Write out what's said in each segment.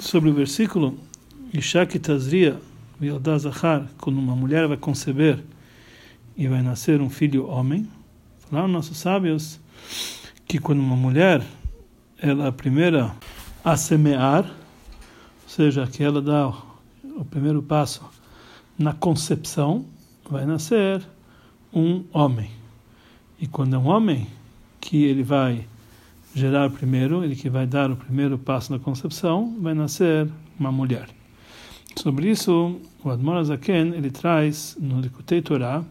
sobre o versículo Ishak Tazria Zahar, quando uma mulher vai conceber e vai nascer um filho homem. Falaram nossos sábios que quando uma mulher ela é a primeira a semear, ou seja, que ela dá o primeiro passo na concepção, vai nascer um homem. E quando é um homem que ele vai gerar primeiro, ele que vai dar o primeiro passo na concepção, vai nascer uma mulher. Sobre isso, o Admor Azaken, ele traz no Likutei Torah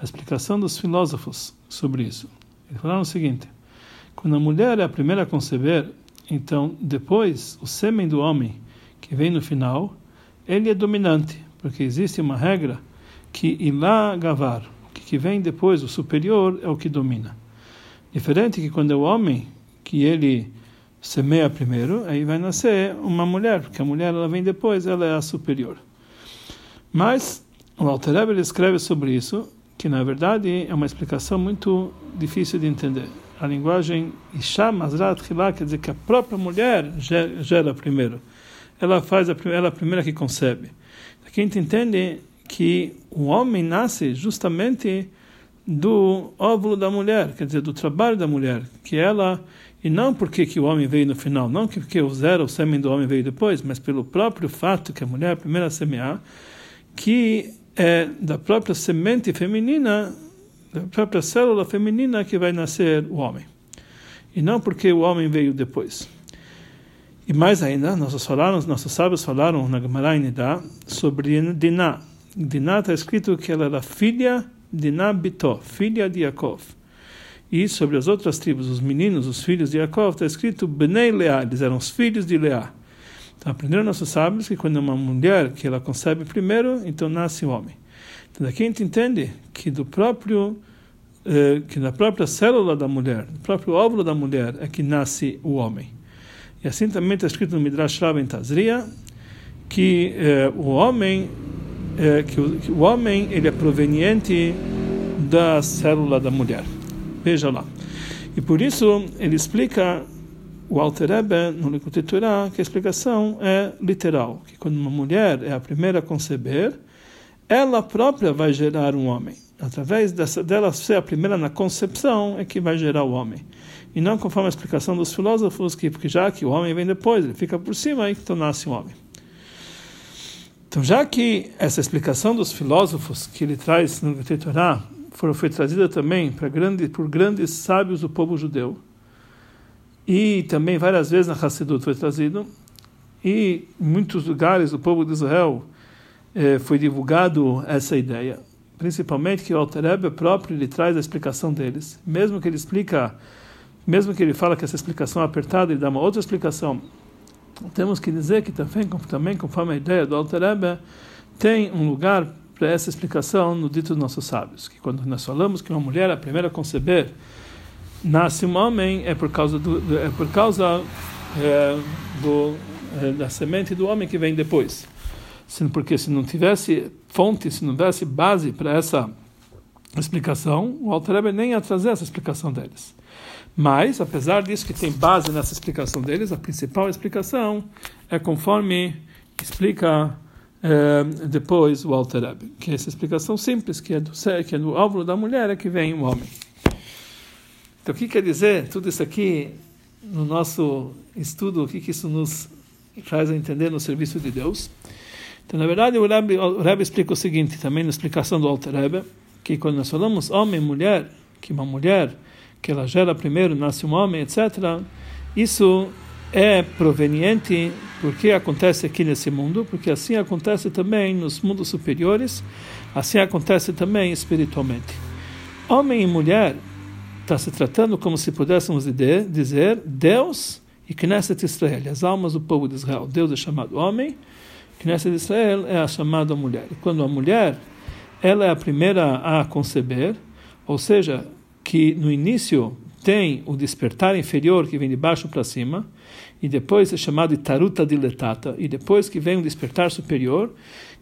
a explicação dos filósofos sobre isso. Ele falaram o seguinte: quando a mulher é a primeira a conceber, então depois o sêmen do homem que vem no final, ele é dominante, porque existe uma regra que ilá gavar, o que vem depois, o superior, é o que domina. Diferente que quando é o homem que ele semeia primeiro, aí vai nascer uma mulher, porque a mulher ela vem depois, ela é a superior. Mas o Alter Eber escreve sobre isso, que na verdade é uma explicação muito difícil de entender. A linguagem Isha Mazrat Hilá quer dizer que a própria mulher gera primeiro. Ela faz a, ela é a primeira que concebe. Aqui a gente entende que o homem nasce justamente do óvulo da mulher, quer dizer, do trabalho da mulher, que ela e não porque que o homem veio no final, não porque o zero, o sêmen do homem veio depois, mas pelo próprio fato que a mulher é a primeira a semear, que é da própria semente feminina, da própria célula feminina que vai nascer o homem. E não porque o homem veio depois. E mais ainda, nossos, falaram, nossos sábios falaram na Gemara Nidá sobre Diná. Diná está escrito que ela era filha de Nabitó, filha de Yaakov. E sobre as outras tribos, os meninos, os filhos de Jacob, está escrito Benei Leá, eles eram os filhos de Leá. Então aprenderam nossos sábios que quando é uma mulher que ela concebe primeiro, então nasce o homem. Então daqui a gente entende que do próprio eh, que da própria célula da mulher, do próprio óvulo da mulher é que nasce o homem. E assim também está escrito no Midrash Rav Tazria que eh, o homem eh, que, o, que o homem ele é proveniente da célula da mulher. Veja lá. E por isso ele explica o Alter Rebbe no Likutei que a explicação é literal, que quando uma mulher é a primeira a conceber, ela própria vai gerar um homem. Através dessa, dela ser a primeira na concepção é que vai gerar o homem. E não conforme a explicação dos filósofos, que porque já que o homem vem depois, ele fica por cima, aí então nasce um homem. Então, já que essa explicação dos filósofos que ele traz no Torah foi trazida também para grande, por grandes sábios do povo judeu. E também várias vezes na Hassidut foi trazido. E em muitos lugares do povo de Israel eh, foi divulgado essa ideia. Principalmente que o Alter Rebbe próprio ele traz a explicação deles. Mesmo que ele explica, mesmo que ele fala que essa explicação é apertada, ele dá uma outra explicação. Temos que dizer que também, também conforme a ideia do Alter Rebbe, tem um lugar para essa explicação no dito dos nossos sábios, que quando nós falamos que uma mulher, a primeira a conceber, nasce um homem, é por causa, do, é por causa é, do, é, da semente do homem que vem depois. Porque se não tivesse fonte, se não tivesse base para essa explicação, o Alter nem ia trazer essa explicação deles. Mas, apesar disso que tem base nessa explicação deles, a principal explicação é conforme explica Uh, depois o Alter Rebbe, que é essa explicação simples, que é do que é do óvulo da mulher é que vem o homem. Então, o que quer dizer tudo isso aqui no nosso estudo? O que, que isso nos faz entender no serviço de Deus? Então, na verdade, o Rebbe, o Rebbe explica o seguinte, também na explicação do Alter Rebbe, que quando nós falamos homem e mulher, que uma mulher, que ela gera primeiro, nasce um homem, etc., isso é proveniente porque acontece aqui nesse mundo, porque assim acontece também nos mundos superiores, assim acontece também espiritualmente. Homem e mulher está se tratando como se pudéssemos dizer Deus e Knesset Israel, as almas do povo de Israel. Deus é chamado homem, Knesset Israel é a chamada mulher. Quando a mulher ela é a primeira a conceber, ou seja, que no início tem o despertar inferior que vem de baixo para cima, e depois é chamado de taruta diletata, e depois que vem o despertar superior,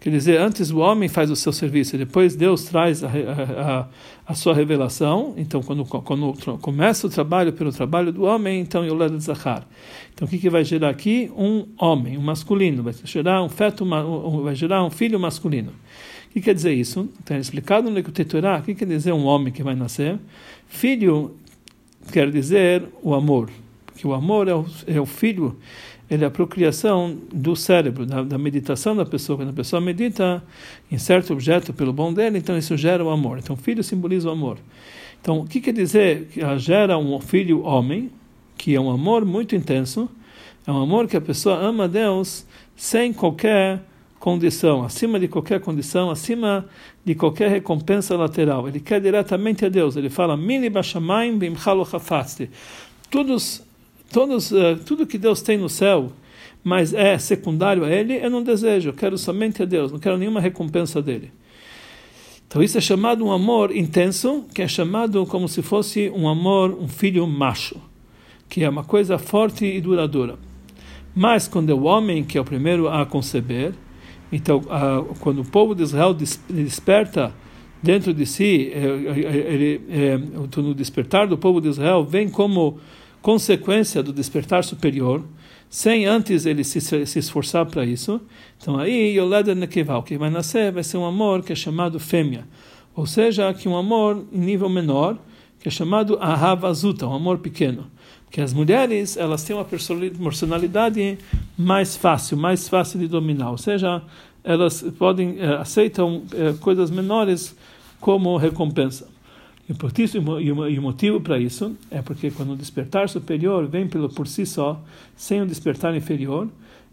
quer dizer, antes o homem faz o seu serviço, depois Deus traz a, a, a sua revelação, então quando, quando começa o trabalho pelo trabalho do homem, então Yolad Zahar. Então o que, que vai gerar aqui? Um homem, um masculino, vai gerar um feto, vai gerar um filho masculino. O que quer dizer isso? Está explicado no Lekutei Torah, o que quer dizer um homem que vai nascer? Filho quer dizer o amor, que o amor é o, é o filho, ele é a procriação do cérebro, da, da, meditação da pessoa. Quando a pessoa medita em certo objeto pelo bom dele, então isso gera o amor. Então, filho simboliza o amor. Então, o que quer dizer que ela gera um filho homem, que é um amor muito intenso, é um amor que a pessoa ama a Deus sem qualquer condição, acima de qualquer condição, acima de qualquer recompensa lateral. Ele quer diretamente a Deus. Ele fala: "Mini chafasti". Todos, todos, uh, tudo que Deus tem no céu, mas é secundário a Ele, eu não desejo. Eu quero somente a Deus. Não quero nenhuma recompensa dele. Então isso é chamado um amor intenso, que é chamado como se fosse um amor, um filho macho, que é uma coisa forte e duradoura. Mas quando é o homem que é o primeiro a conceber, então, quando o povo de Israel desperta dentro de si, é, é, ele, é, no despertar do povo de Israel, vem como consequência do despertar superior, sem antes ele se, se esforçar para isso. Então, aí, Yoleda Nekeval, que vai nascer, vai ser um amor que é chamado fêmea. Ou seja, que um amor em nível menor, que é chamado Ahavazuta, um amor pequeno que as mulheres elas têm uma personalidade mais fácil, mais fácil de dominar, ou seja, elas podem é, aceitam é, coisas menores como recompensa. E por isso e o motivo para isso é porque quando o despertar superior vem pelo por si só, sem o despertar inferior,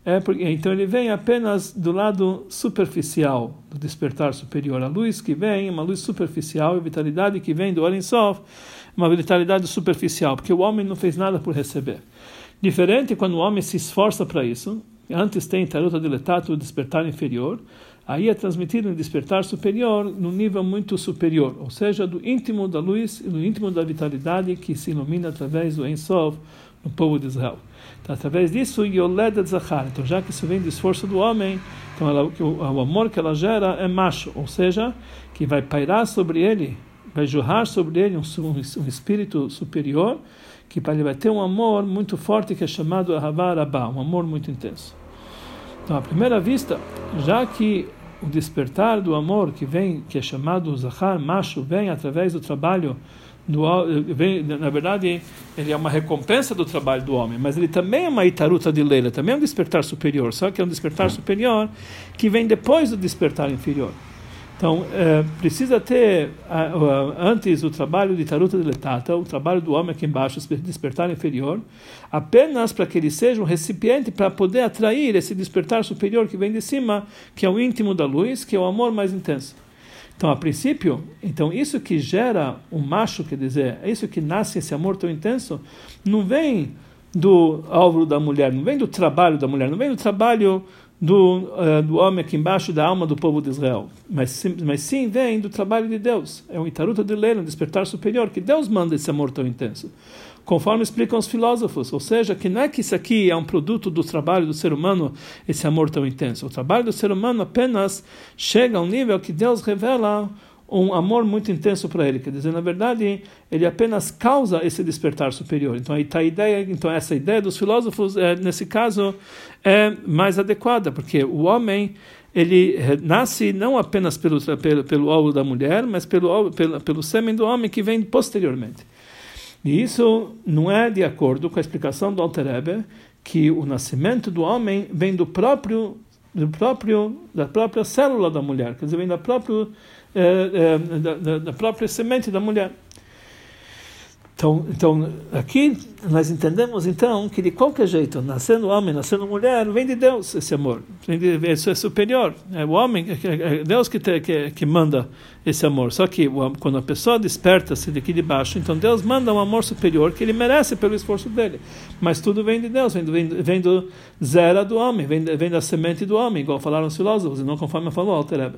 é porque então ele vem apenas do lado superficial do despertar superior. A luz que vem, uma luz superficial, a vitalidade que vem do Oren Sof, uma vitalidade superficial, porque o homem não fez nada por receber. Diferente quando o homem se esforça para isso, antes tem taruta diletato, o despertar inferior, aí é transmitido um despertar superior no nível muito superior, ou seja, do íntimo da luz e do íntimo da vitalidade que se ilumina através do Ensov no povo de Israel. Então, através disso, Yoled Zahar. Então, já que isso vem do esforço do homem, então ela, o, o amor que ela gera é macho, ou seja, que vai pairar sobre ele vai jorrar sobre ele um, um, espírito superior que ele vai ter um amor muito forte que é chamado Ahavá um amor muito intenso. Então, à primeira vista, já que o despertar do amor que vem, que é chamado Zahar, macho, vem através do trabalho do vem, na verdade, ele é uma recompensa do trabalho do homem, mas ele também é uma itaruta de leila, também é um despertar superior, só que é um despertar superior que vem depois do despertar inferior. Então, é, precisa ter antes o trabalho de taruta de letata, o trabalho do homem aqui embaixo, despertar inferior, apenas para que ele seja um recipiente para poder atrair esse despertar superior que vem de cima, que é o íntimo da luz, que é o amor mais intenso. Então, a princípio, então isso que gera um macho, quer dizer, é isso que nasce esse amor tão intenso, não vem do óvulo da mulher, não vem do trabalho da mulher, não vem do trabalho do, uh, do homem aqui embaixo da alma do povo de Israel, mas sim, mas sim vem do trabalho de Deus. É um itaruta de lei, um despertar superior, que Deus manda esse amor tão intenso. Conforme explicam os filósofos, ou seja, que não é que isso aqui é um produto do trabalho do ser humano, esse amor tão intenso. O trabalho do ser humano apenas chega a um nível que Deus revela um amor muito intenso para ele. Quer dizer, na verdade, ele apenas causa esse despertar superior. Então, aí está a ideia, então essa ideia dos filósofos, é, nesse caso, é mais adequada, porque o homem ele nasce não apenas pelo pelo, pelo óvulo da mulher, mas pelo, pelo pelo sêmen do homem que vem posteriormente. E isso não é de acordo com a explicação do Alter Rebbe, que o nascimento do homem vem do próprio do próprio da própria célula da mulher, quer dizer, vem da própria é, é, da, da, própria semente da mulher. Então, então, aqui nós entendemos então que de qualquer jeito, nascendo homem, nascendo mulher, vem de Deus esse amor. De, isso é superior. É o homem, é Deus que, te, que, que manda esse amor. Só que quando a pessoa desperta-se daqui de baixo, então Deus manda um amor superior que ele merece pelo esforço dele. Mas tudo vem de Deus, vem do, vem, do do homem, vem, vem da semente do homem, igual falaram os filósofos, e não conforme falou Altereba.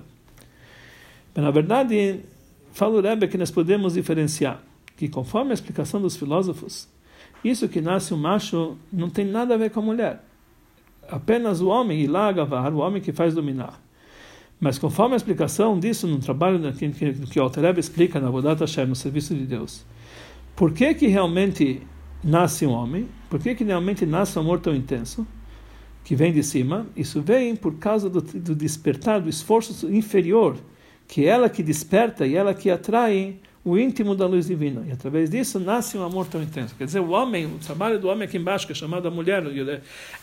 Mas, na verdade, fala o Rebbe que nós podemos diferenciar que conforme a explicação dos filósofos, isso que nasce um macho não tem nada a ver com a mulher. Apenas o homem, Ilagavar, o homem que faz dominar. Mas conforme a explicação disso no trabalho que, que, que o Alter explica na Vodat Hashem, no serviço de Deus, por que que realmente nasce um homem? Por que que realmente nasce um amor tão intenso? Que vem de cima? Isso vem por causa do, do despertar, do esforço inferior, que é ela que desperta e ela que atrai o íntimo da luz divina. E através disso nasce um amor tão intenso. Quer dizer, o homem, o trabalho do homem aqui embaixo, que é chamado a mulher,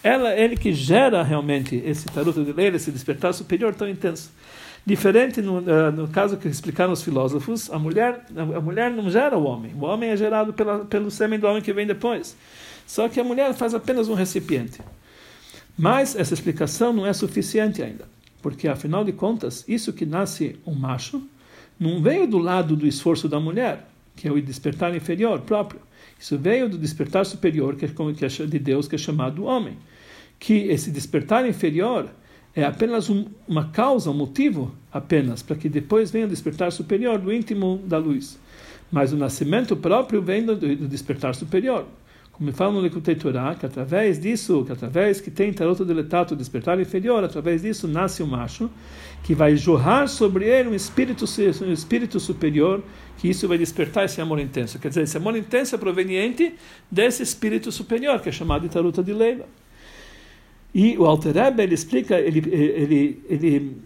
ela, ele que gera realmente esse taruto de lei, esse despertar superior tão intenso. Diferente no, uh, no caso que explicaram os filósofos, a mulher, a mulher não gera o homem. O homem é gerado pela, pelo sêmen do homem que vem depois. Só que a mulher faz apenas um recipiente. Mas essa explicação não é suficiente ainda. Porque, afinal de contas, isso que nasce um macho, não veio do lado do esforço da mulher, que é o despertar inferior próprio. Isso veio do despertar superior, que é, é de Deus, que é chamado homem. Que esse despertar inferior é apenas um, uma causa, um motivo apenas, para que depois venha o despertar superior do íntimo da luz. Mas o nascimento próprio vem do, do despertar superior como fala no Likutei Torah, que através disso, que através que tem taroto deletato, despertar inferior, através disso nasce o um macho, que vai jorrar sobre ele um espírito, um espírito superior, que isso vai despertar esse amor intenso. Quer dizer, esse amor intenso é proveniente desse espírito superior, que é chamado de taruta de Leila. E o Alter Rebbe, ele explica, ele, ele, ele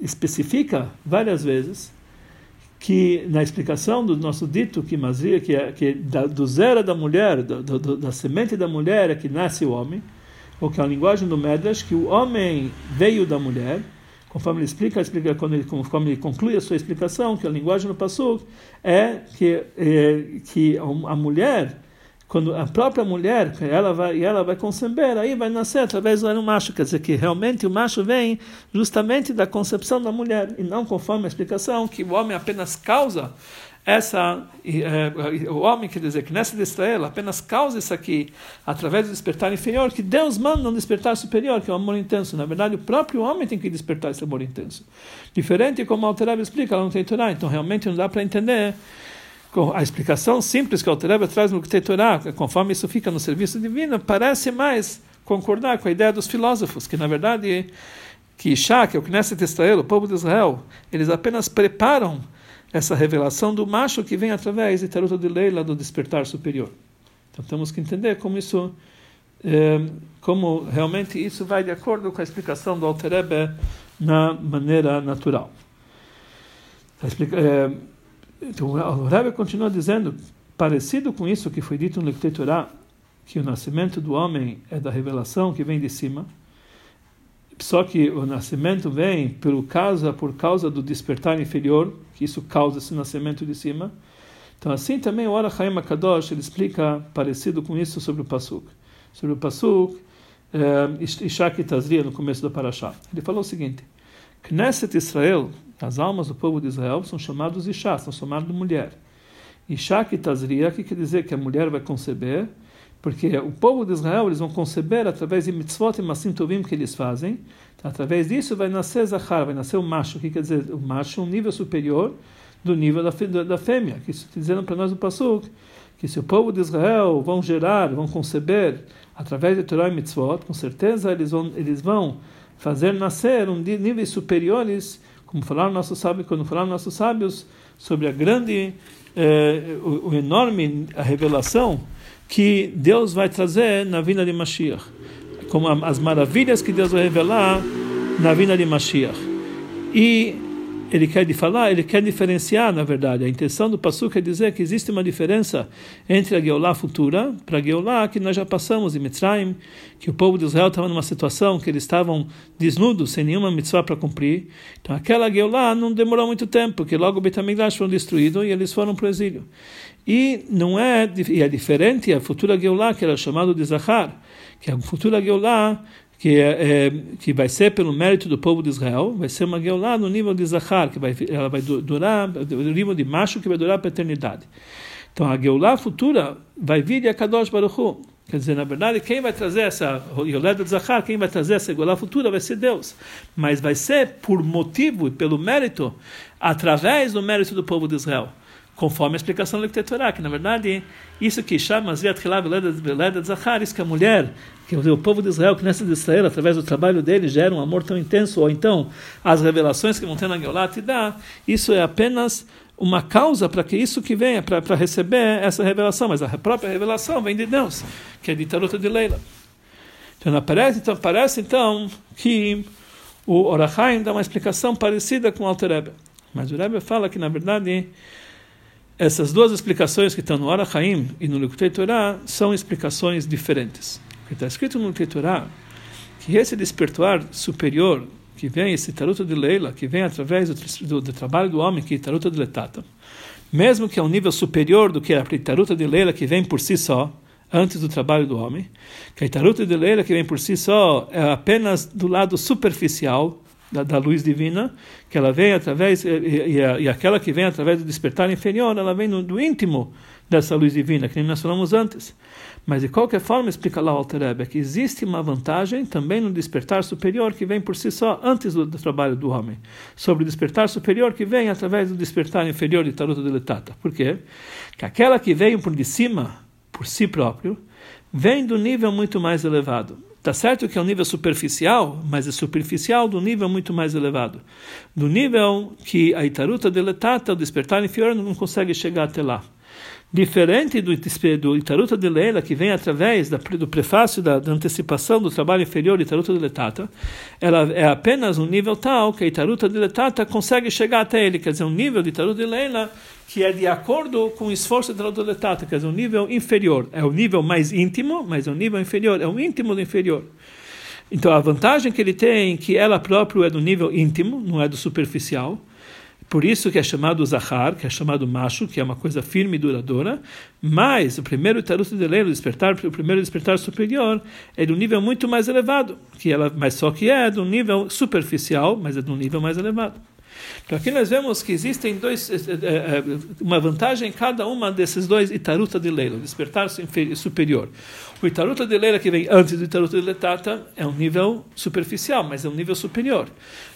especifica várias vezes que na explicação do nosso dito que Mazia, que, é, que da, do zero da mulher, do, do, da semente da mulher é que nasce o homem, ou que é a linguagem do Medrash, que o homem veio da mulher, conforme ele explica, explica quando ele, conforme ele conclui a sua explicação, que a linguagem do Passuk é que, é, que a mulher quando a própria mulher, ela vai, ela vai conceber, aí vai nascer através do macho, quer dizer que realmente o macho vem justamente da concepção da mulher, e não conforme a explicação que o homem apenas causa essa, é, o homem, quer dizer, que nessa Israel apenas causa isso aqui através do despertar inferior, que Deus manda um despertar superior, que é o amor intenso. Na verdade, o próprio homem tem que despertar esse amor intenso. Diferente como a Alterab explica, não tem Torá, então realmente não dá para entender a explicação simples que o Alter traz no Torá, conforme isso fica no serviço divino, parece mais concordar com a ideia dos filósofos, que na verdade que Isha, que é o Knesset Israel, o povo de Israel, eles apenas preparam essa revelação do macho que vem através de Taruta de Leila, do despertar superior. Então temos que entender como isso, é, como realmente isso vai de acordo com a explicação do Alter na maneira natural. É, então, o Rebbe continua dizendo, parecido com isso que foi dito no Lectei Torah, que o nascimento do homem é da revelação que vem de cima, só que o nascimento vem por causa, por causa do despertar inferior, que isso causa esse nascimento de cima. Então, assim também o Arachaim Kadosh ele explica parecido com isso sobre o Pasuk. Sobre o Pasuk, eh, Ishak Tazria, no começo da Parashá. Ele falou o seguinte: Knesset Israel, as almas do povo de Israel são chamados Isha, são chamados de mulher. Isha que Tazria, que quer dizer que a mulher vai conceber, porque o povo de Israel eles vão conceber através de mitzvot e masim tovim que eles fazem. Através disso vai nascer Zahar, vai nascer o macho, que quer dizer o macho, um nível superior do nível da, da fêmea. Que isso dizendo para nós o Pasuk, que se o povo de Israel vão gerar, vão conceber através de Torah e mitzvot, com certeza eles vão, eles vão fazer nascer um níveis superiores como falaram nossos sábios, quando falaram nossos sábios sobre a grande, eh, o, o, enorme a revelação que Deus vai trazer na vinda de Mashiach, como as maravilhas que Deus vai revelar na vinda de Mashiach. E ele quer falar, ele quer diferenciar, na verdade. A intenção do Passuca é dizer que existe uma diferença entre a Geolá futura para a Geolá que nós já passamos em Mitzrayim, que o povo de Israel estava numa situação que eles estavam desnudos, sem nenhuma mitzvah para cumprir. Então aquela Geolá não demorou muito tempo, porque logo o Betamigdash foi destruído e eles foram para o exílio. E não é, e é diferente a futura Geolá, que era chamado de Zahar, que a futura Geolá que, é, é, que vai ser pelo mérito do povo de Israel, vai ser uma Geulah no nível de Zahar, que vai, ela vai durar, no nível de macho, que vai durar para a eternidade. Então a Geulah futura vai vir de Akadosh Baruch Hu. Quer dizer, na verdade, quem vai trazer essa Yoleda de quem vai trazer essa Geulah futura vai ser Deus. Mas vai ser por motivo e pelo mérito, através do mérito do povo de Israel conforme a explicação do Torá, que na verdade isso que chama isso que a mulher, que o povo de Israel, que nessa de Israel, através do trabalho dele, gera um amor tão intenso, ou então as revelações que vão ter na Geulat dá, isso é apenas uma causa para que isso que venha, para receber essa revelação, mas a própria revelação vem de Deus, que é de Taruta de Leila. Então aparece então, parece, então que o Orachaim dá uma explicação parecida com o Alter Rebbe. Mas o Rebbe fala que, na verdade, essas duas explicações que estão no Arachaim e no Likutei Torah são explicações diferentes. Está escrito no Likutei Torah que esse despertar superior, que vem, esse taruto de Leila, que vem através do, do, do trabalho do homem, que é taruto de Letata, mesmo que é um nível superior do que a taruta de Leila, que vem por si só, antes do trabalho do homem, que a taruta de Leila, que vem por si só, é apenas do lado superficial, da, da, luz divina, que ela vem através, e, e, e, aquela que vem através do despertar inferior, ela vem no, do íntimo dessa luz divina, que nem nós falamos antes. Mas de qualquer forma, explica lá o Alter Rebbe, que existe uma vantagem também no despertar superior que vem por si só antes do, do trabalho do homem, sobre o despertar superior que vem através do despertar inferior de Taruto de Letata. Por quê? Que aquela que veio por de cima, por si próprio, vem do nível muito mais elevado Tá certo que é um nível superficial, mas é superficial do nível muito mais elevado. Do nível que a Itaruta deletata, o despertar inferior, não consegue chegar até lá. Diferente do, do Itaruta de Leila, que vem através da, do prefácio da, da, antecipação do trabalho inferior de Itaruta de Letata, ela é apenas um nível tal que a Itaruta de Letata consegue chegar até ele, quer dizer, um nível de Itaruta de Leila que é de acordo com o esforço da autoletata, quer dizer, um nível inferior. É o nível mais íntimo, mas é um nível inferior, é o íntimo do inferior. Então a vantagem que ele tem é que ela própria é do nível íntimo, não é do superficial. Por isso que é chamado Zahar, que é chamado macho, que é uma coisa firme e duradoura. Mas o primeiro taruto de lei, o despertar, o primeiro despertar superior, é de um nível muito mais elevado, que ela, mas só que é de um nível superficial, mas é de um nível mais elevado. Então aqui nós vemos que existem dois, eh, eh, eh, uma vantagem em cada uma desses dois Itaruta de Leila, despertar superior. O Itaruta de Leila que vem antes do Itaruta de Letata é um nível superficial, mas é um nível superior.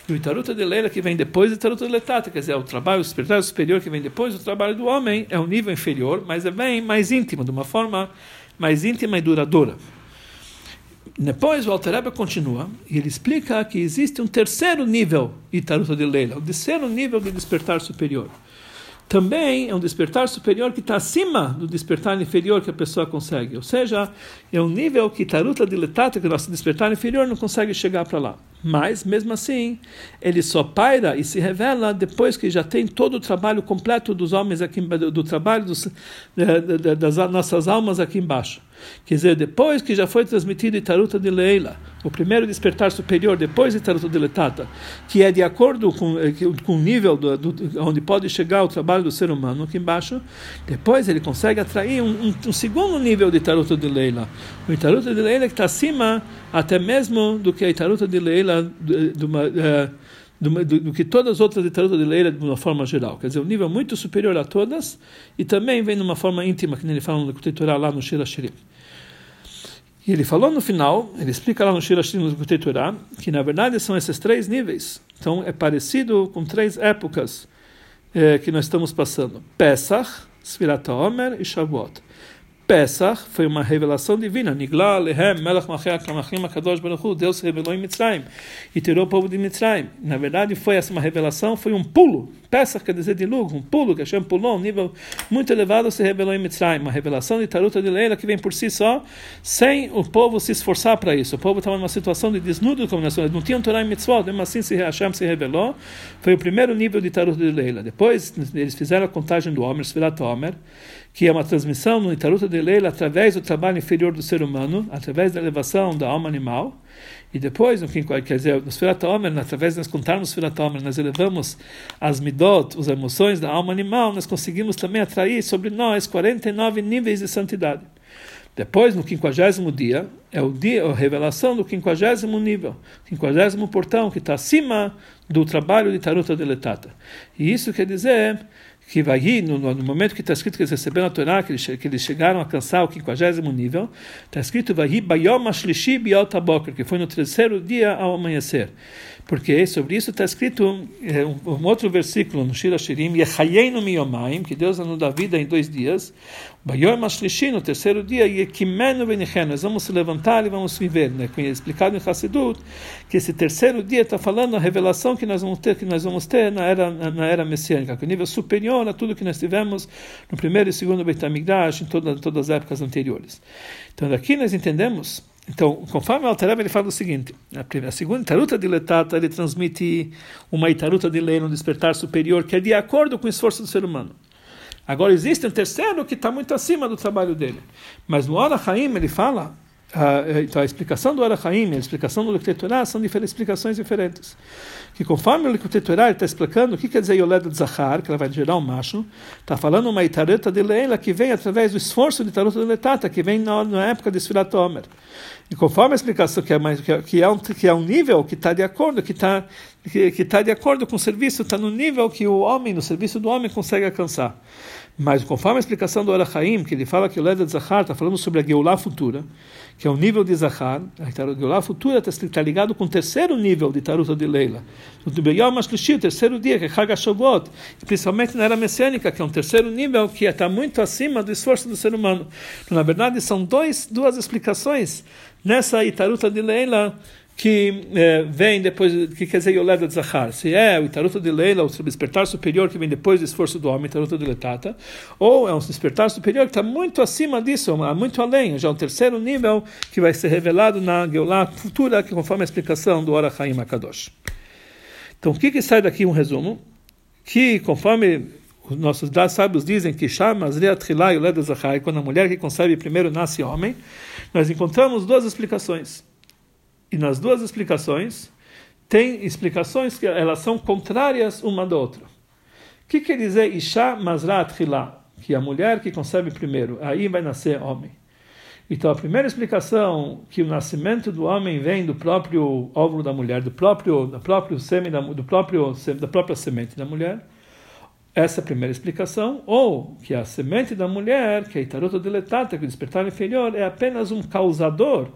E o Itaruta de Leila que vem depois do Itaruta de Letata, quer dizer, é o trabalho, despertar superior que vem depois do trabalho do homem, é um nível inferior, mas é bem mais íntimo, de uma forma mais íntima e duradoura. Depois o Alter continua e ele explica que existe um terceiro nível Itaruta de Leila, o terceiro nível de despertar superior. Também é um despertar superior que está acima do despertar inferior que a pessoa consegue. Ou seja, é um nível que Taruta diletata, que o nosso despertar inferior não consegue chegar para lá. Mas, mesmo assim, ele só paira e se revela depois que já tem todo o trabalho completo dos homens aqui, do, trabalho dos, das nossas almas aqui embaixo. Quer dizer, depois que já foi transmitido Itaruta de Leila, o primeiro despertar superior, depois de Itaruta de Letata, que é de acordo com, eh, com o nível do, do, onde pode chegar o trabalho do ser humano aqui embaixo, depois ele consegue atrair um, um, um segundo nível de Itaruta de Leila. O Itaruta de Leila que está acima até mesmo do que a Itaruta de Leila, de, uma, uh, do, do, do, que todas as outras literaturas de Leila de uma forma geral. Quer dizer, um nível muito superior a todas e também vem de uma forma íntima, que ele fala no Kutetorá lá no Shira Shirim. E ele falou no final, ele explica lá no Shira Shirim no Kutetorá, que na verdade são esses três níveis. Então é parecido com três épocas eh, que nós estamos passando: Pesach, Sfirat Omer e Shavuot. Pesach foi uma revelação divina. Nigla lehem melech machiach kamachim akadosh baruch Deus revelou em Mitzrayim e tirou o povo de Mitzrayim. Na verdade, foi essa uma revelação, foi um pulo. Pesach quer dizer de luz, um pulo que Hashem pulou, um nível muito elevado se revelou em Mitzrayim. Uma revelação de taruta de leila que vem por si só, sem o povo se esforçar para isso. O povo estava numa situação de desnudo como nação, não tinham Torá em Mitzvot, mesmo assim se Hashem se revelou. Foi o primeiro nível de taruta de leila. Depois, eles fizeram a contagem do Homer, Sfirat Homer, que é uma transmissão no Itaruta de Leila através do trabalho inferior do ser humano, através da elevação da alma animal, e depois, no quer dizer, Omer, através de nós contarmos Sfirat Omer, nós elevamos as midot, as emoções da alma animal, nós conseguimos também atrair sobre nós 49 níveis de santidade. Depois, no quinquagésimo dia, é o dia, a revelação do quinquagésimo nível, quinquagésimo portão, que está acima do trabalho de Taruta de Letata. E isso quer dizer que vai no, no, momento que está escrito que eles receberam a Torá, que eles, que eles chegaram a alcançar o quinquagésimo nível, está escrito vai bayom que foi no terceiro dia ao amanhecer. Porque sobre isso está escrito é, um, um, outro versículo no Shira Shirim, Yechayeinu miyomayim, que Deus nos dá vida em dois dias, Mashlishi, no terceiro dia, Yekimenu benichen, nós vamos se levantar e vamos viver. Né? É explicado em Hassidut que esse terceiro dia está falando a revelação que nós vamos ter, que nós vamos ter na era, na era messiânica, que é um nível superior a tudo que nós tivemos no primeiro e segundo Beit HaMikdash, em toda, todas as épocas anteriores. Então daqui nós entendemos então, conforme o Altareb, ele fala o seguinte: a, segunda Itaruta de Letata, ele transmite uma Itaruta de lei, um despertar superior, que é de acordo com o esforço do ser humano. Agora, existe um terceiro que está muito acima do trabalho dele. Mas no Ora Haim, ele fala a, então a explicação do Arachaim e a explicação do Lektetorá são diferentes, explicações diferentes. Que conforme o Lektetorá está explicando o que quer dizer Yoleda Zahar, que ela vai gerar um macho, está falando uma itareta de Leila que vem através do esforço de Taruta de Letata, que vem na, na época de Sfirat Omer. E conforme a explicação que é, mais, que é, que é, um, que é um nível que está de acordo, que está que, que tá de acordo com o serviço, está no nível que o homem, no serviço do homem, consegue alcançar. Mas conforme a explicação do Arachaim, que ele fala que o Leda de Zahar está falando sobre a Geulah futura, que é o nível de Zahar, a Geulah futura está tá ligado com o terceiro nível de Taruta de Leila. O terceiro dia, que é Chag principalmente na era messiânica, que é um terceiro nível que está muito acima do esforço do ser humano. Na verdade, são dois, duas explicações nessa Itaruta de Leila que é, vem depois, que quer dizer Yoleda de Zahar, se é o Itaruta de Leila, o despertar superior que vem depois do esforço do homem, Itaruta de Letata, ou é um despertar superior que está muito acima disso, muito além, já é um terceiro nível que vai ser revelado na Geulah futura, que conforme a explicação do Ora Chaim Akadosh. Então, o que, que sai daqui um resumo? Que conforme os nossos sábios dizem que e Yoleda Zahar, quando a mulher que concebe primeiro nasce homem, nós encontramos duas explicações. E nas duas explicações, tem explicações que elas são contrárias uma da outra. O que quer dizer Isha Mazrat Hilá? Que a mulher que concebe primeiro, aí vai nascer homem. Então a primeira explicação que o nascimento do homem vem do próprio óvulo da mulher, do próprio, do próprio sêmen da, do próprio, da própria semente da mulher. Essa é a primeira explicação. Ou que a semente da mulher, que é a itaruta diletata, que é o despertar inferior, é apenas um causador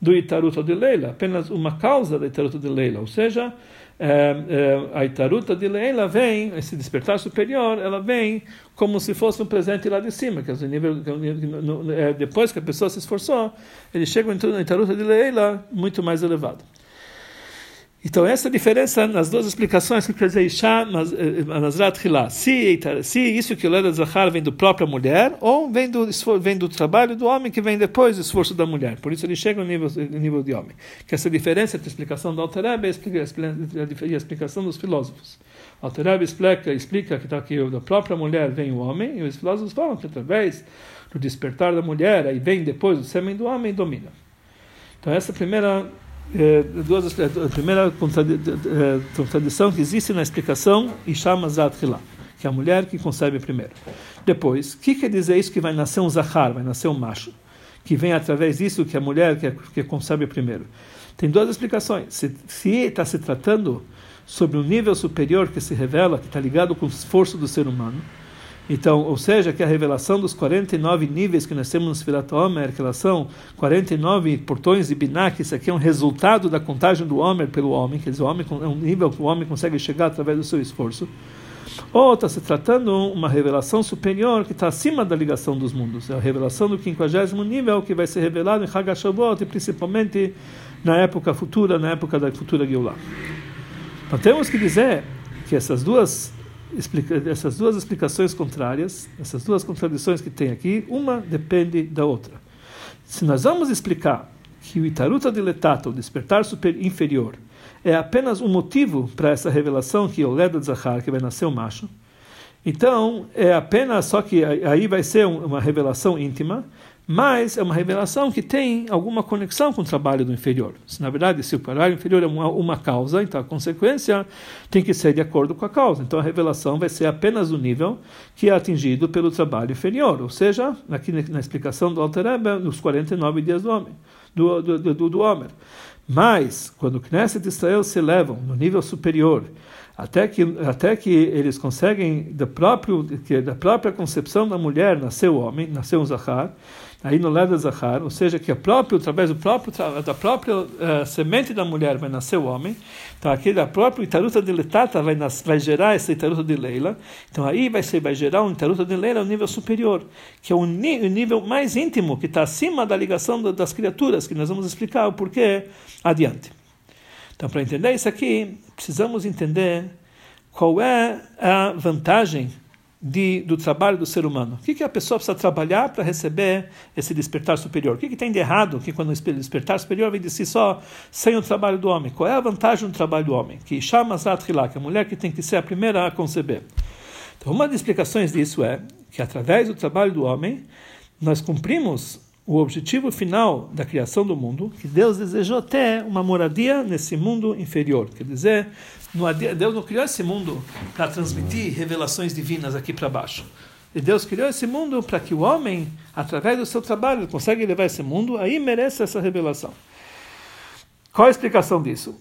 do Itaruta de Leila, apenas uma causa da Itaruta de Leila, ou seja, é, é, a Itaruta de Leila vem, esse despertar superior, ela vem como se fosse um presente lá de cima, que é o nível, depois que a pessoa se esforçou, ele chega no Itaruta de Leila muito mais elevado. Então, essa diferença nas duas explicações que quer dizer Isha Nazrat eh, Hilá. Se, se isso que o Leda Zahar vem do própria mulher, ou vem do, vem do trabalho do homem que vem depois do esforço da mulher. Por isso ele chega no nível, no nível de homem. Que essa diferença entre a explicação do Altereb e a explicação dos filósofos. O Altereb explica, explica que, tá, que da própria mulher vem o homem, e os filósofos falam que através do despertar da mulher, aí vem depois o sêmen do homem e domina. Então, essa primeira é, duas, é, a primeira é, contradição que existe na explicação Isha Mazat Hilá, que é a mulher que concebe primeiro. Depois, o que quer dizer isso que vai nascer um Zahar, vai nascer um macho, que vem através disso que a mulher que, que concebe primeiro? Tem duas explicações. Se, se está se tratando sobre um nível superior que se revela, que está ligado com o esforço do ser humano, então, ou seja, que a revelação dos 49 níveis que nós temos no Sfirat Omer, que elas são 49 portões de Binah, que isso aqui é um resultado da contagem do Omer pelo homem, quer dizer, o homem é um nível que o homem consegue chegar através do seu esforço. Ou está se tratando uma revelação superior que está acima da ligação dos mundos. É a revelação do 50 nível que vai ser revelado em Hagashavot e principalmente na época futura, na época da futura Geulah. Então temos que dizer que essas duas explica, essas duas explicações contrárias, essas duas contradições que tem aqui, uma depende da outra. Se nós vamos explicar que o Itaruta diletata, o despertar super inferior, é apenas um motivo para essa revelação que o Leda Zahar, que vai nascer um macho, então é apenas, só que aí vai ser uma revelação íntima, mas é uma revelação que tem alguma conexão com o trabalho do inferior. Se, na verdade, se o trabalho inferior é uma, uma, causa, então a consequência tem que ser de acordo com a causa. Então a revelação vai ser apenas o nível que é atingido pelo trabalho inferior, ou seja, aqui na explicação do Alter Rebbe, nos 49 dias do homem, do, do, do, do homem. Mas, quando o Knesset de Israel se elevam no nível superior, até que, até que eles conseguem, da, próprio, da própria concepção da mulher, nascer o homem, nascer um Zahar, aí no lado Zahar, ou seja, que a próprio, através do próprio, da própria uh, semente da mulher vai nascer o homem, então aqui da própria Itaruta de Letata vai, nas, vai gerar essa Itaruta de Leila, então aí vai, ser, vai gerar um Itaruta de Leila um nível superior, que é o, o nível mais íntimo, que está acima da ligação das criaturas, que nós vamos explicar o porquê adiante. Então, para entender isso aqui, precisamos entender qual é a vantagem de, do trabalho do ser humano. O que, que a pessoa precisa trabalhar para receber esse despertar superior? O que, que tem de errado que quando o despertar superior vem de si só sem o trabalho do homem? Qual é a vantagem do trabalho do homem? Que chama Zatrila, que é a mulher que tem que ser a primeira a conceber. Então, uma das explicações disso é que através do trabalho do homem, nós cumprimos o objetivo final da criação do mundo, que Deus desejou ter uma moradia nesse mundo inferior. Quer dizer, Deus não criou esse mundo para transmitir revelações divinas aqui para baixo. E Deus criou esse mundo para que o homem, através do seu trabalho, consiga levar esse mundo, aí merece essa revelação. Qual a explicação disso?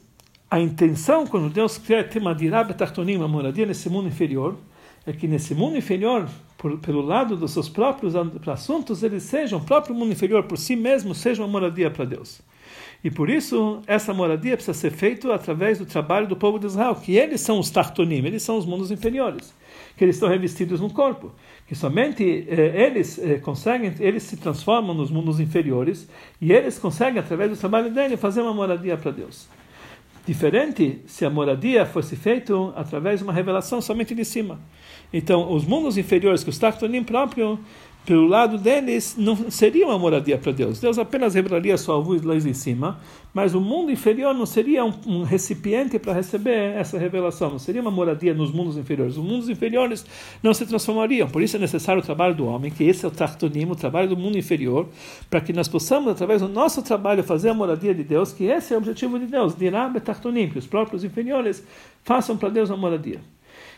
A intenção, quando Deus ter uma dirab uma moradia nesse mundo inferior, é que nesse mundo inferior, por, pelo lado dos seus próprios assuntos, eles sejam, o próprio mundo inferior por si mesmo, seja uma moradia para Deus. E por isso, essa moradia precisa ser feita através do trabalho do povo de Israel, que eles são os tartonim, eles são os mundos inferiores, que eles estão revestidos no corpo, que somente eh, eles eh, conseguem, eles se transformam nos mundos inferiores, e eles conseguem, através do trabalho dele, fazer uma moradia para Deus. Diferente se a moradia fosse feita através de uma revelação somente de cima. Então, os mundos inferiores, que os Tachtonim próprio, pelo lado deles, não seria uma moradia para Deus. Deus apenas revelaria sua luz lá em cima, mas o mundo inferior não seria um, um recipiente para receber essa revelação, não seria uma moradia nos mundos inferiores. Os mundos inferiores não se transformariam. Por isso é necessário o trabalho do homem, que esse é o Tachtonim, o trabalho do mundo inferior, para que nós possamos, através do nosso trabalho, fazer a moradia de Deus, que esse é o objetivo de Deus, dirá que os próprios inferiores façam para Deus a moradia.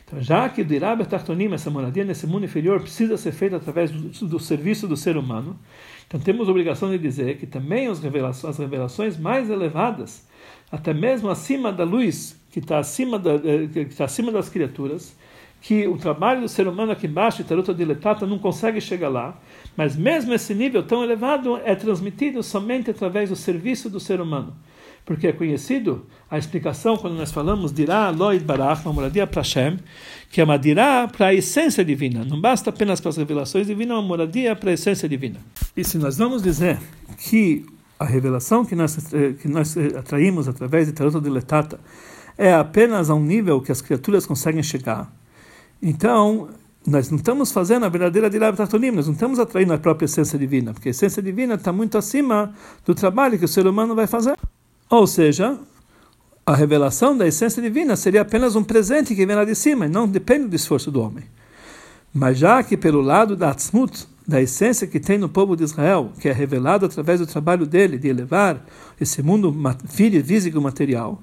Então, já que o Dirab Tartonim, essa moradia nesse mundo inferior, precisa ser feita através do, do, serviço do ser humano, então temos a obrigação de dizer que também as revelações, as revelações mais elevadas, até mesmo acima da luz, que está acima, da, eh, acima das criaturas, que o trabalho do ser humano aqui embaixo, Taruta Diletata, não consegue chegar lá, mas mesmo esse nível tão elevado é transmitido somente através do serviço do ser humano porque é conhecido a explicação quando nós falamos dirá loid barach, uma moradia para Hashem, que é uma dirá para a essência divina. Não basta apenas para as revelações divinas, é uma moradia para a essência divina. E se nós vamos dizer que a revelação que nós, eh, que nós eh, atraímos através de Tarot de Letata é apenas a um nível que as criaturas conseguem chegar, então nós não estamos fazendo a verdadeira Dirab Tartonim, nós não estamos atraindo a própria essência divina, porque a essência divina está muito acima do trabalho que o ser humano vai fazer. Ou seja, a revelação da essência divina seria apenas um presente que vem lá de cima, e não depende do esforço do homem. Mas já que pelo lado da Atzmut, da essência que tem no povo de Israel, que é revelado através do trabalho dele de elevar esse mundo físico material,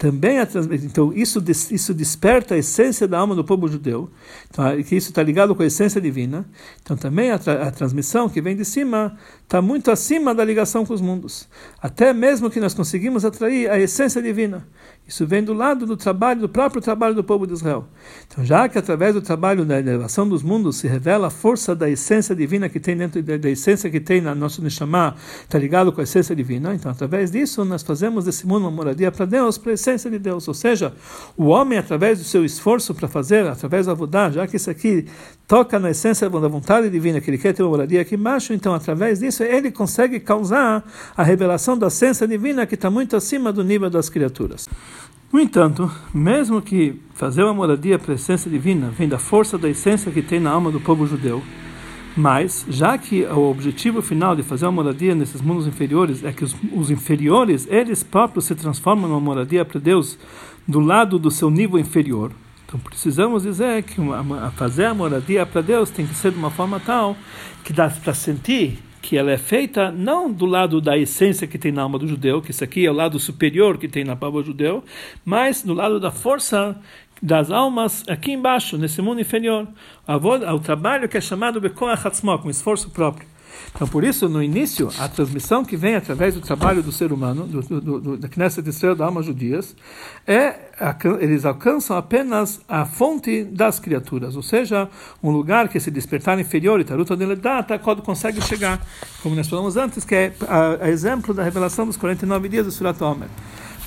também a então isso isso desperta a essência da alma do povo judeu então, que isso está ligado com a essência divina. Então também a, a transmissão que vem de cima está muito acima da ligação com os mundos. Até mesmo que nós conseguimos atrair a essência divina. Isso vem do lado do trabalho do próprio trabalho do povo de Israel. Então já que através do trabalho da elevação dos mundos se revela a força da essência divina que tem dentro da, da essência que tem na nosso neshama está ligado com a essência divina então através disso nós fazemos desse mundo uma moradia para Deus para a essência essência de Deus. Ou seja, o homem, através do seu esforço para fazer, através da Avodá, já que isso aqui toca na essência da vontade divina, que ele quer ter uma moradia aqui embaixo, então, através disso, ele consegue causar a revelação da essência divina que está muito acima do nível das criaturas. No entanto, mesmo que fazer uma moradia para a essência divina vem da força da essência que tem na alma do povo judeu, mas, já que o objetivo final de fazer uma moradia nesses mundos inferiores é que os, os inferiores, eles próprios se transformam numa moradia para Deus do lado do seu nível inferior, então precisamos dizer que uma, fazer a moradia para Deus tem que ser de uma forma tal que dá para sentir que ela é feita não do lado da essência que tem na alma do judeu, que isso aqui é o lado superior que tem na alma judeu, mas do lado da força das almas aqui embaixo, nesse mundo inferior. O trabalho que é chamado Bekoach Hatzmo, com esforço próprio. Então, por isso, no início, a transmissão que vem através do trabalho do ser humano, do, do, do, da Knesset Israel, da alma judias, é eles alcançam apenas a fonte das criaturas, ou seja, um lugar que se despertar inferior e taruta deledata quando consegue chegar, como nós falamos antes, que é a, a exemplo da revelação dos 49 dias do Surat Omer.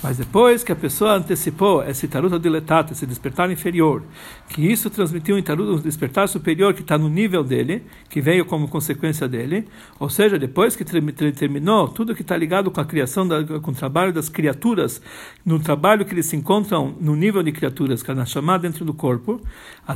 Mas depois que a pessoa antecipou esse taruta diletata, esse despertar inferior, que isso transmitiu um taruta, um despertar superior que está no nível dele, que veio como consequência dele, ou seja, depois que terminou tudo que está ligado com a criação, da, com o trabalho das criaturas, no trabalho que eles se encontram no nível de criaturas, que é na chamada dentro do corpo,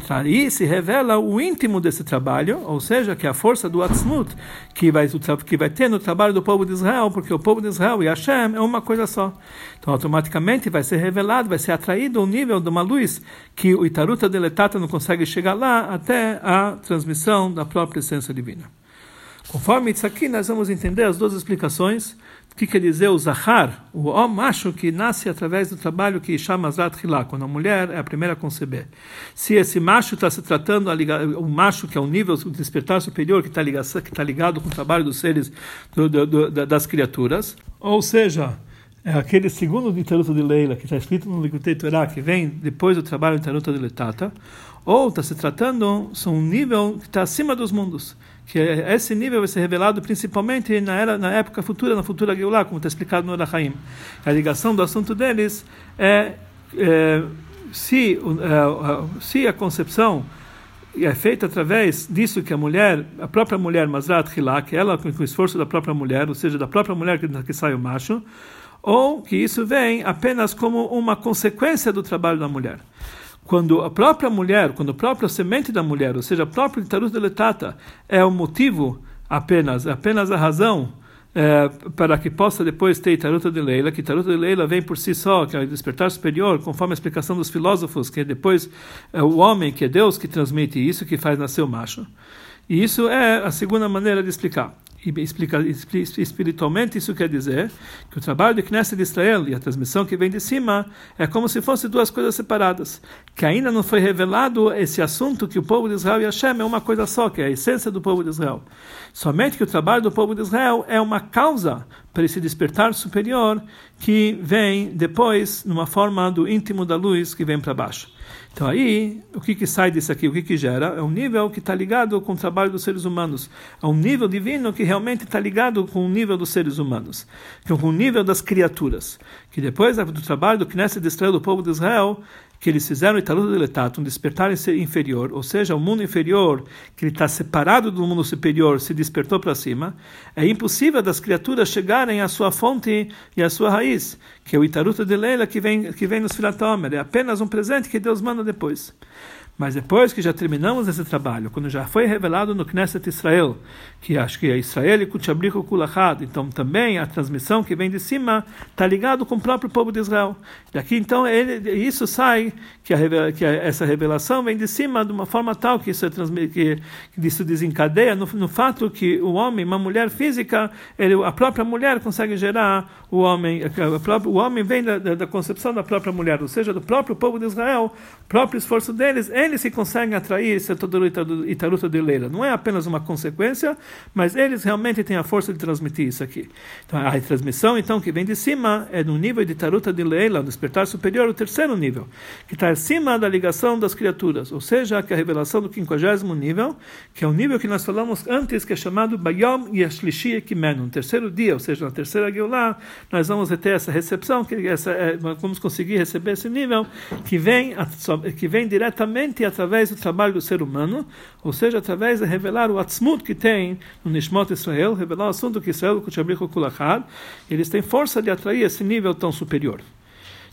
aí se revela o íntimo desse trabalho, ou seja, que é a força do Atzmut, que vai, que vai ter no trabalho do povo de Israel, porque o povo de Israel e Hashem é uma coisa só. Então, automaticamente vai ser revelado, vai ser atraído ao nível de uma luz que o Itaruta deletata não consegue chegar lá até a transmissão da própria essência divina. Conforme isso aqui, nós vamos entender as duas explicações. O que quer dizer o Zahar, o homem macho que nasce através do trabalho que chama Zat Hilá, quando a mulher é a primeira a conceber. Se esse macho está se tratando, o macho que é o nível do despertar superior, que está ligado, tá ligado com o trabalho dos seres, do, do, do, das criaturas, ou seja, é aquele segundo de Taruta de Leila, que está escrito no Likutei Torah, que vem depois do trabalho de Taruta de Letata, ou está se tratando são um nível que está acima dos mundos, que esse nível vai ser revelado principalmente na, era, na época futura, na futura Geulah, como está explicado no Arahaim. A ligação do assunto deles é, é se, é, se a concepção é feita através disso que a mulher, a própria mulher Mazrat Hilá, que ela com o esforço da própria mulher, ou seja, da própria mulher que, que sai o macho, ou que isso vem apenas como uma consequência do trabalho da mulher. Quando a própria mulher, quando a própria semente da mulher, ou seja, a própria Tarus Deletata, é o motivo apenas, apenas a razão é, para que possa depois ter Taruta de Leila, que Taruta de Leila vem por si só, que é o despertar superior, conforme a explicação dos filósofos, que é depois é o homem, que é Deus que transmite isso, que faz nascer o macho. E isso é a segunda maneira de explicar e explica, espiritualmente isso quer dizer que o trabalho de Knesset de Israel e a transmissão que vem de cima é como se fossem duas coisas separadas, que ainda não foi revelado esse assunto que o povo de Israel e Hashem é uma coisa só, que é a essência do povo de Israel. Somente que o trabalho do povo de Israel é uma causa para esse despertar superior que vem depois numa forma do íntimo da luz que vem para baixo. Então aí, o que, que sai disso aqui, o que, que gera? É um nível que está ligado com o trabalho dos seres humanos. É um nível divino que realmente está ligado com o nível dos seres humanos, com o nível das criaturas. Que depois do trabalho do Knesset de Israel, do povo de Israel, que eles fizeram Italuta Deletato, um despertar inferior, ou seja, o mundo inferior, que ele está separado do mundo superior, se despertou para cima, é impossível das criaturas chegarem à sua fonte e à sua raiz, que é o Itaruta de Leila que vem, que vem nos Filatomer, é apenas um presente que Deus manda depois. Mas depois que já terminamos esse trabalho, quando já foi revelado no Knesset Israel, que acho que é Israel e Kuchabriku Kulachad, então também a transmissão que vem de cima está ligado com o próprio povo de Israel. Daqui então ele, isso sai, que, a, que a, essa revelação vem de cima de uma forma tal que isso, é que, que isso desencadeia no, no, fato que o homem, uma mulher física, ele, a própria mulher consegue gerar o homem, o homem vem da, da, da concepção da própria mulher, ou seja, do próprio povo de Israel, o próprio esforço deles, eles se conseguem atrair Setodoro Itaruta de Leila. Não é apenas uma consequência, mas eles realmente têm a força de transmitir isso aqui. Então, a transmissão, então, que vem de cima, é no nível de Taruta de Leila, despertar superior, o terceiro nível, que está acima da ligação das criaturas, ou seja, que é a revelação do quinquagésimo nível, que é o nível que nós falamos antes, que é chamado Bayom Yashlishi Ekimenu, no terceiro dia, ou seja, na terceira Geulah, nós vamos ter essa recepção, que essa, é, vamos conseguir receber esse nível, que vem, que vem diretamente através do trabalho do ser humano, ou seja, através de revelar o atzmut que tem no Nishmot Israel, revelar o assunto que Israel, Kuchabrichu Kulachad, eles têm força de atrair esse nível tão superior.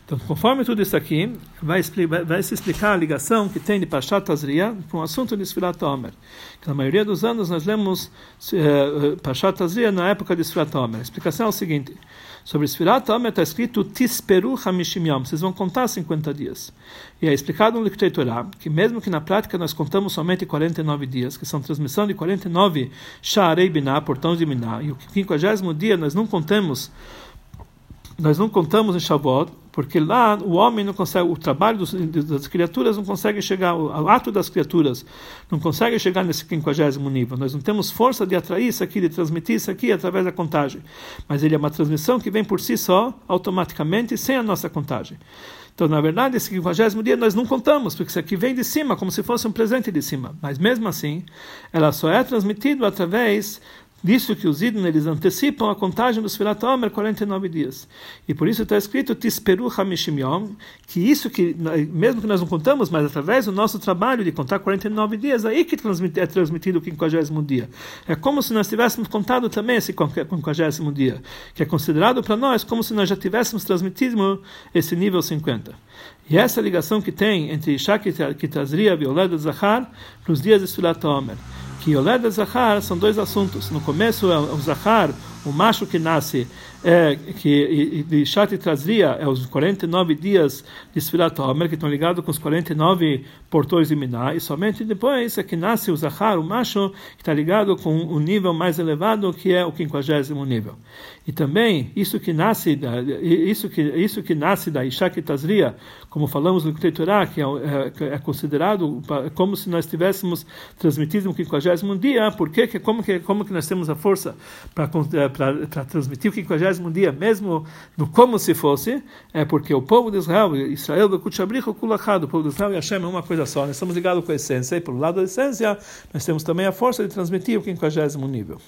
Então, conforme tudo isso aqui, vai, vai, se explicar a ligação que tem de Pashat Tazria com o assunto de Sfirat Omer. Que na maioria dos anos nós lemos uh, Pashat Tazria na época de Sfirat Omer. A explicação é o seguinte: sobre Sfirat Omer está escrito Tisperu Hamishim Yom, vocês vão contar 50 dias. E é explicado no Liktei Torah que mesmo que na prática nós contamos somente 49 dias, que são transmissão de 49 Sha'arei Binah, portões de Miná, e o 50 dia nós não contamos nós não contamos em Shavuot, porque lá o homem não consegue, o trabalho dos, das criaturas não consegue chegar, o ato das criaturas não consegue chegar nesse quinquagésimo nível. Nós não temos força de atrair isso aqui, de transmitir isso aqui através da contagem. Mas ele é uma transmissão que vem por si só, automaticamente, sem a nossa contagem. Então, na verdade, esse quinquagésimo dia nós não contamos, porque isso aqui vem de cima, como se fosse um presente de cima. Mas mesmo assim, ela só é transmitida através disso que os ídolos eles antecipam a contagem dos Filat Omer 49 dias. E por isso está escrito Tisperu Hamishim Yom, que isso que, mesmo que nós não contamos, mas através do nosso trabalho de contar 49 dias, aí que é transmitido o 50 dia. É como se nós tivéssemos contado também esse 50 dia, que é considerado para nós como se nós já tivéssemos transmitido esse nível 50. E essa ligação que tem entre Ishak e Tazria e Violeta Zahar nos dias de Filat Omer que Yoled e Zahar são dois assuntos. No começo é o Zahar, o macho que nasce, é, que de Shat Trazria é os 49 dias de Sfirat Omer, que estão ligados com os 49 portões de Miná, e somente depois é que nasce o Zahar, o macho, que está ligado com o nível mais elevado, que é o 50 nível. E também, isso que nasce da, isso que, isso que nasce da Isha Tazria, como falamos no Keturah, que é, é, é, considerado como se nós tivéssemos transmitido um 50 dia, porque que, como, que, como que nós temos a força para transmitir o 50 dia, mesmo no como se fosse, é porque o povo de Israel, Israel do Kuchabrich, o Kulachad, o povo de Israel e Hashem é uma coisa só, nós estamos ligados com a essência, e pelo lado da essência, nós temos também a força de transmitir o 50 nível.